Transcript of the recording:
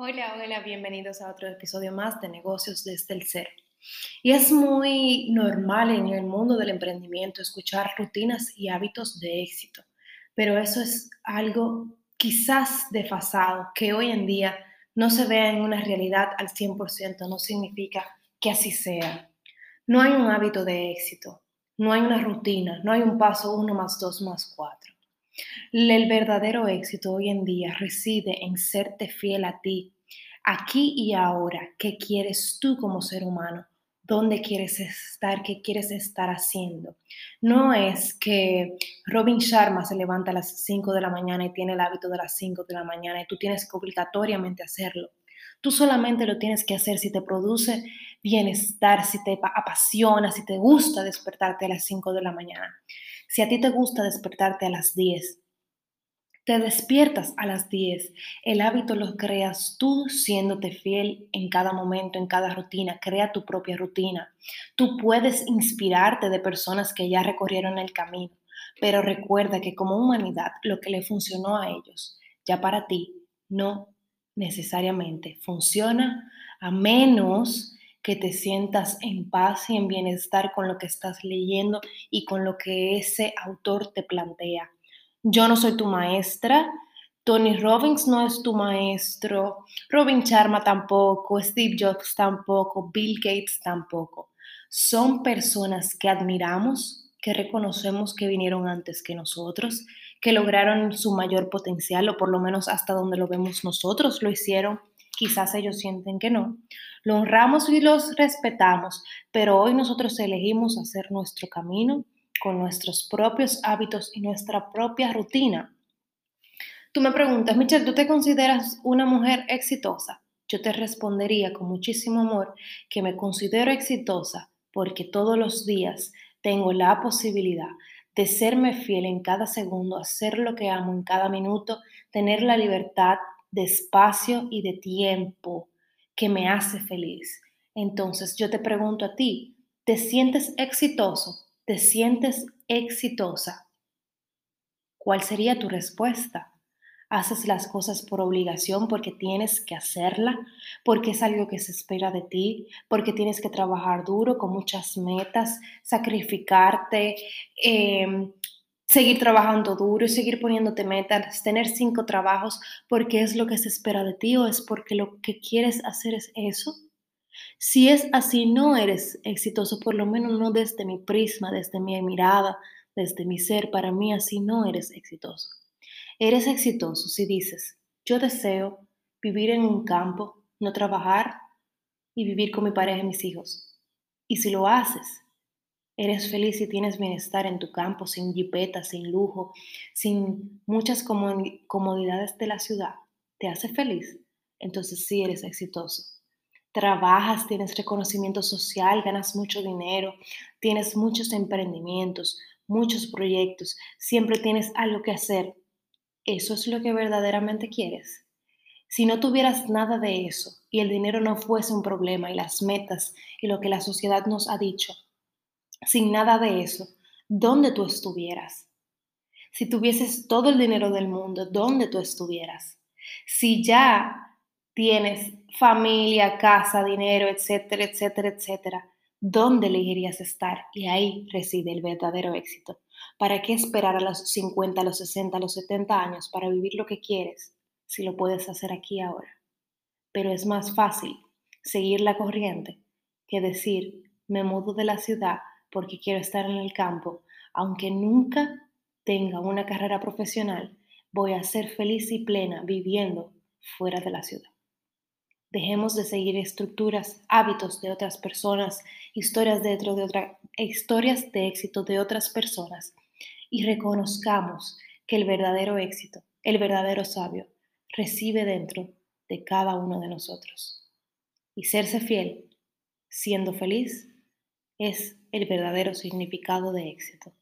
Hola, hola, bienvenidos a otro episodio más de Negocios desde el Cero. Y es muy normal en el mundo del emprendimiento escuchar rutinas y hábitos de éxito, pero eso es algo quizás desfasado, que hoy en día no se vea en una realidad al 100%, no significa que así sea. No hay un hábito de éxito, no hay una rutina, no hay un paso uno más dos más cuatro. El verdadero éxito hoy en día reside en serte fiel a ti, aquí y ahora. ¿Qué quieres tú como ser humano? ¿Dónde quieres estar? ¿Qué quieres estar haciendo? No es que Robin Sharma se levanta a las 5 de la mañana y tiene el hábito de las 5 de la mañana y tú tienes que obligatoriamente hacerlo. Tú solamente lo tienes que hacer si te produce bienestar, si te apasiona, si te gusta despertarte a las 5 de la mañana. Si a ti te gusta despertarte a las 10, te despiertas a las 10. El hábito lo creas tú siéndote fiel en cada momento, en cada rutina. Crea tu propia rutina. Tú puedes inspirarte de personas que ya recorrieron el camino, pero recuerda que como humanidad lo que le funcionó a ellos, ya para ti no necesariamente funciona a menos que te sientas en paz y en bienestar con lo que estás leyendo y con lo que ese autor te plantea. Yo no soy tu maestra, Tony Robbins no es tu maestro, Robin Sharma tampoco, Steve Jobs tampoco, Bill Gates tampoco. Son personas que admiramos, que reconocemos que vinieron antes que nosotros, que lograron su mayor potencial, o por lo menos hasta donde lo vemos nosotros lo hicieron quizás ellos sienten que no. Lo honramos y los respetamos, pero hoy nosotros elegimos hacer nuestro camino con nuestros propios hábitos y nuestra propia rutina. Tú me preguntas, Michelle, ¿tú te consideras una mujer exitosa? Yo te respondería con muchísimo amor que me considero exitosa porque todos los días tengo la posibilidad de serme fiel en cada segundo, hacer lo que amo en cada minuto, tener la libertad de espacio y de tiempo que me hace feliz. Entonces yo te pregunto a ti, ¿te sientes exitoso? ¿Te sientes exitosa? ¿Cuál sería tu respuesta? ¿Haces las cosas por obligación porque tienes que hacerla? ¿Porque es algo que se espera de ti? ¿Porque tienes que trabajar duro con muchas metas, sacrificarte, eh, seguir trabajando duro y seguir poniéndote metas, tener cinco trabajos porque es lo que se espera de ti o es porque lo que quieres hacer es eso. Si es así, no eres exitoso, por lo menos no desde mi prisma, desde mi mirada, desde mi ser. Para mí así no eres exitoso. Eres exitoso si dices, yo deseo vivir en un campo, no trabajar y vivir con mi pareja y mis hijos. Y si lo haces, Eres feliz y tienes bienestar en tu campo, sin jipeta, sin lujo, sin muchas comodidades de la ciudad. ¿Te hace feliz? Entonces sí eres exitoso. Trabajas, tienes reconocimiento social, ganas mucho dinero, tienes muchos emprendimientos, muchos proyectos, siempre tienes algo que hacer. ¿Eso es lo que verdaderamente quieres? Si no tuvieras nada de eso y el dinero no fuese un problema y las metas y lo que la sociedad nos ha dicho, sin nada de eso, ¿dónde tú estuvieras? Si tuvieses todo el dinero del mundo, ¿dónde tú estuvieras? Si ya tienes familia, casa, dinero, etcétera, etcétera, etcétera, ¿dónde elegirías estar? Y ahí reside el verdadero éxito. ¿Para qué esperar a los 50, a los 60, a los 70 años para vivir lo que quieres si lo puedes hacer aquí ahora? Pero es más fácil seguir la corriente que decir, me mudo de la ciudad porque quiero estar en el campo, aunque nunca tenga una carrera profesional, voy a ser feliz y plena viviendo fuera de la ciudad. Dejemos de seguir estructuras, hábitos de otras personas, historias de, de otra, historias de éxito de otras personas y reconozcamos que el verdadero éxito, el verdadero sabio, recibe dentro de cada uno de nosotros. Y serse fiel, siendo feliz, es el verdadero significado de éxito.